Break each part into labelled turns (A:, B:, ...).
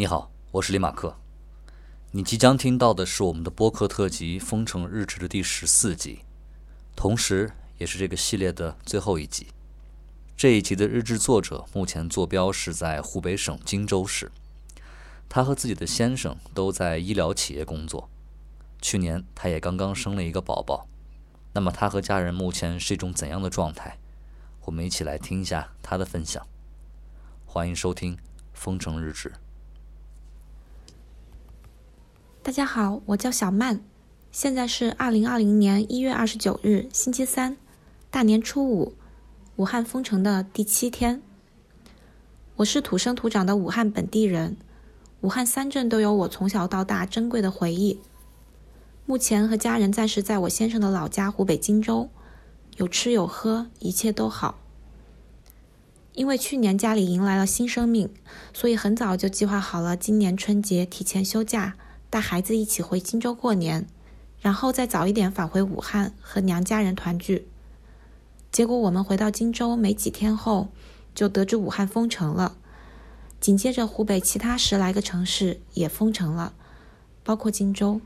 A: 你好，我是李马克。你即将听到的是我们的播客特辑《封城日志》的第十四集，同时也是这个系列的最后一集。这一集的日志作者目前坐标是在湖北省荆州市，他和自己的先生都在医疗企业工作。去年他也刚刚生了一个宝宝。那么他和家人目前是一种怎样的状态？我们一起来听一下他的分享。欢迎收听《封城日志》。
B: 大家好，我叫小曼，现在是二零二零年一月二十九日星期三，大年初五，武汉封城的第七天。我是土生土长的武汉本地人，武汉三镇都有我从小到大珍贵的回忆。目前和家人暂时在我先生的老家湖北荆州，有吃有喝，一切都好。因为去年家里迎来了新生命，所以很早就计划好了今年春节提前休假。带孩子一起回荆州过年，然后再早一点返回武汉和娘家人团聚。结果我们回到荆州没几天后，就得知武汉封城了。紧接着，湖北其他十来个城市也封城了，包括荆州。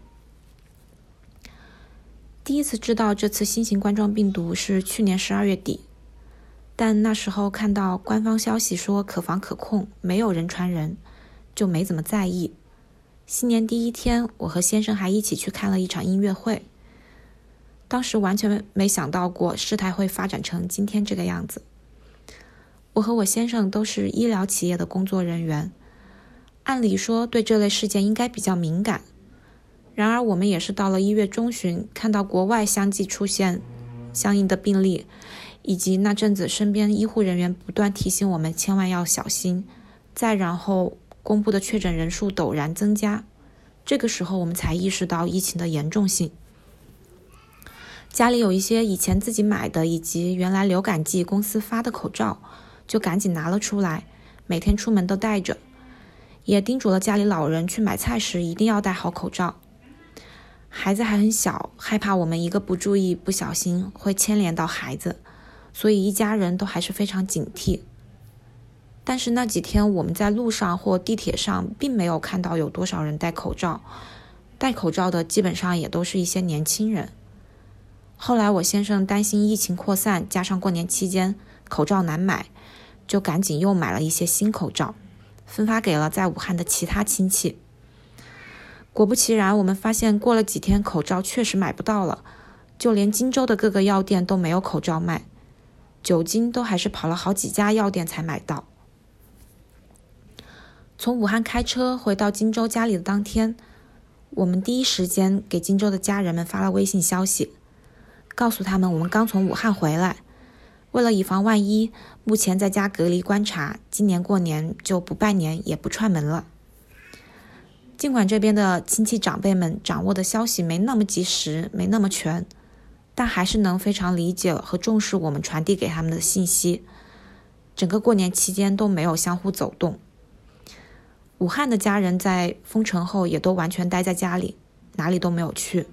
B: 第一次知道这次新型冠状病毒是去年十二月底，但那时候看到官方消息说可防可控，没有人传人，就没怎么在意。新年第一天，我和先生还一起去看了一场音乐会。当时完全没想到过事态会发展成今天这个样子。我和我先生都是医疗企业的工作人员，按理说对这类事件应该比较敏感。然而，我们也是到了一月中旬，看到国外相继出现相应的病例，以及那阵子身边医护人员不断提醒我们千万要小心，再然后。公布的确诊人数陡然增加，这个时候我们才意识到疫情的严重性。家里有一些以前自己买的以及原来流感季公司发的口罩，就赶紧拿了出来，每天出门都戴着。也叮嘱了家里老人去买菜时一定要戴好口罩。孩子还很小，害怕我们一个不注意不小心会牵连到孩子，所以一家人都还是非常警惕。但是那几天我们在路上或地铁上，并没有看到有多少人戴口罩。戴口罩的基本上也都是一些年轻人。后来我先生担心疫情扩散，加上过年期间口罩难买，就赶紧又买了一些新口罩，分发给了在武汉的其他亲戚。果不其然，我们发现过了几天，口罩确实买不到了，就连荆州的各个药店都没有口罩卖，酒精都还是跑了好几家药店才买到。从武汉开车回到荆州家里的当天，我们第一时间给荆州的家人们发了微信消息，告诉他们我们刚从武汉回来，为了以防万一，目前在家隔离观察，今年过年就不拜年也不串门了。尽管这边的亲戚长辈们掌握的消息没那么及时，没那么全，但还是能非常理解和重视我们传递给他们的信息。整个过年期间都没有相互走动。武汉的家人在封城后也都完全待在家里，哪里都没有去。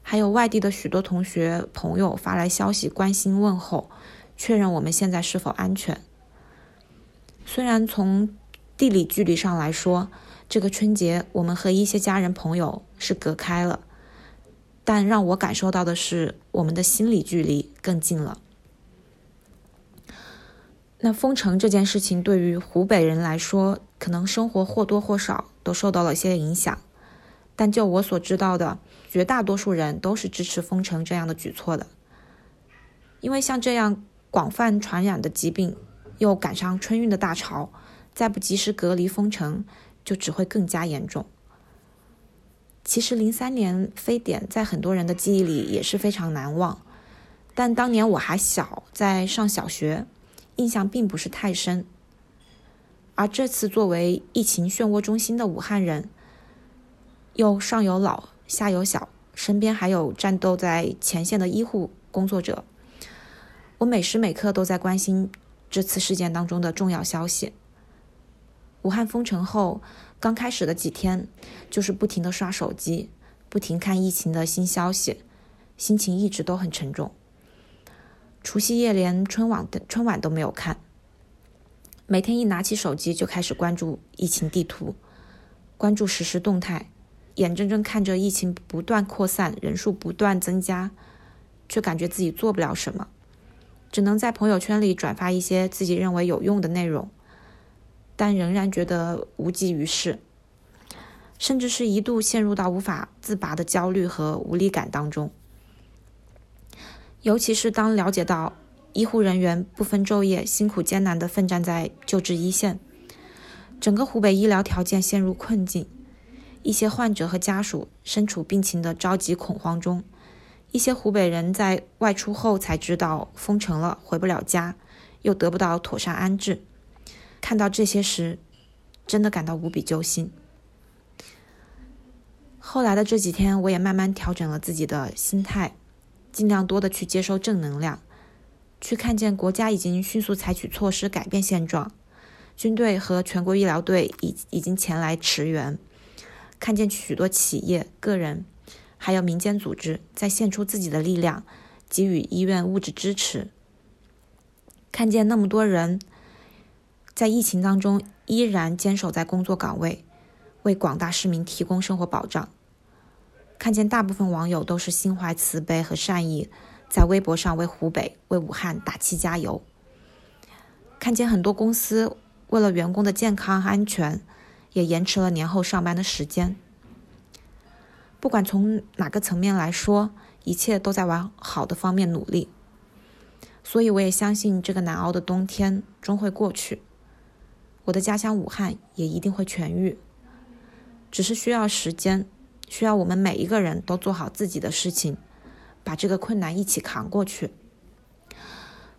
B: 还有外地的许多同学朋友发来消息关心问候，确认我们现在是否安全。虽然从地理距离上来说，这个春节我们和一些家人朋友是隔开了，但让我感受到的是，我们的心理距离更近了。那封城这件事情对于湖北人来说，可能生活或多或少都受到了些影响。但就我所知道的，绝大多数人都是支持封城这样的举措的。因为像这样广泛传染的疾病，又赶上春运的大潮，再不及时隔离封城，就只会更加严重。其实零三年非典在很多人的记忆里也是非常难忘，但当年我还小，在上小学。印象并不是太深，而这次作为疫情漩涡中心的武汉人，又上有老下有小，身边还有战斗在前线的医护工作者，我每时每刻都在关心这次事件当中的重要消息。武汉封城后，刚开始的几天，就是不停的刷手机，不停看疫情的新消息，心情一直都很沉重。除夕夜连春晚的春晚都没有看，每天一拿起手机就开始关注疫情地图，关注实时动态，眼睁睁看着疫情不断扩散，人数不断增加，却感觉自己做不了什么，只能在朋友圈里转发一些自己认为有用的内容，但仍然觉得无济于事，甚至是一度陷入到无法自拔的焦虑和无力感当中。尤其是当了解到。医护人员不分昼夜、辛苦艰难地奋战在救治一线，整个湖北医疗条件陷入困境。一些患者和家属身处病情的着急恐慌中，一些湖北人在外出后才知道封城了，回不了家，又得不到妥善安置。看到这些时，真的感到无比揪心。后来的这几天，我也慢慢调整了自己的心态，尽量多的去接收正能量。去看见国家已经迅速采取措施改变现状，军队和全国医疗队已已经前来驰援，看见许多企业、个人，还有民间组织在献出自己的力量，给予医院物质支持。看见那么多人在疫情当中依然坚守在工作岗位，为广大市民提供生活保障。看见大部分网友都是心怀慈悲和善意。在微博上为湖北、为武汉打气加油。看见很多公司为了员工的健康安全，也延迟了年后上班的时间。不管从哪个层面来说，一切都在往好的方面努力。所以我也相信这个难熬的冬天终会过去，我的家乡武汉也一定会痊愈。只是需要时间，需要我们每一个人都做好自己的事情。把这个困难一起扛过去。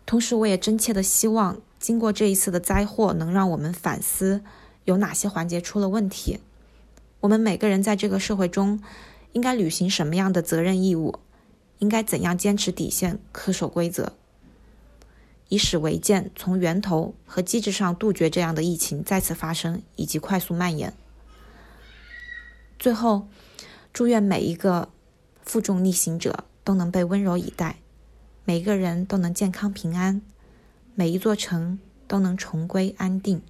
B: 同时，我也真切的希望，经过这一次的灾祸，能让我们反思有哪些环节出了问题。我们每个人在这个社会中，应该履行什么样的责任义务？应该怎样坚持底线、恪守规则，以史为鉴，从源头和机制上杜绝这样的疫情再次发生以及快速蔓延。最后，祝愿每一个负重逆行者。都能被温柔以待，每个人都能健康平安，每一座城都能重归安定。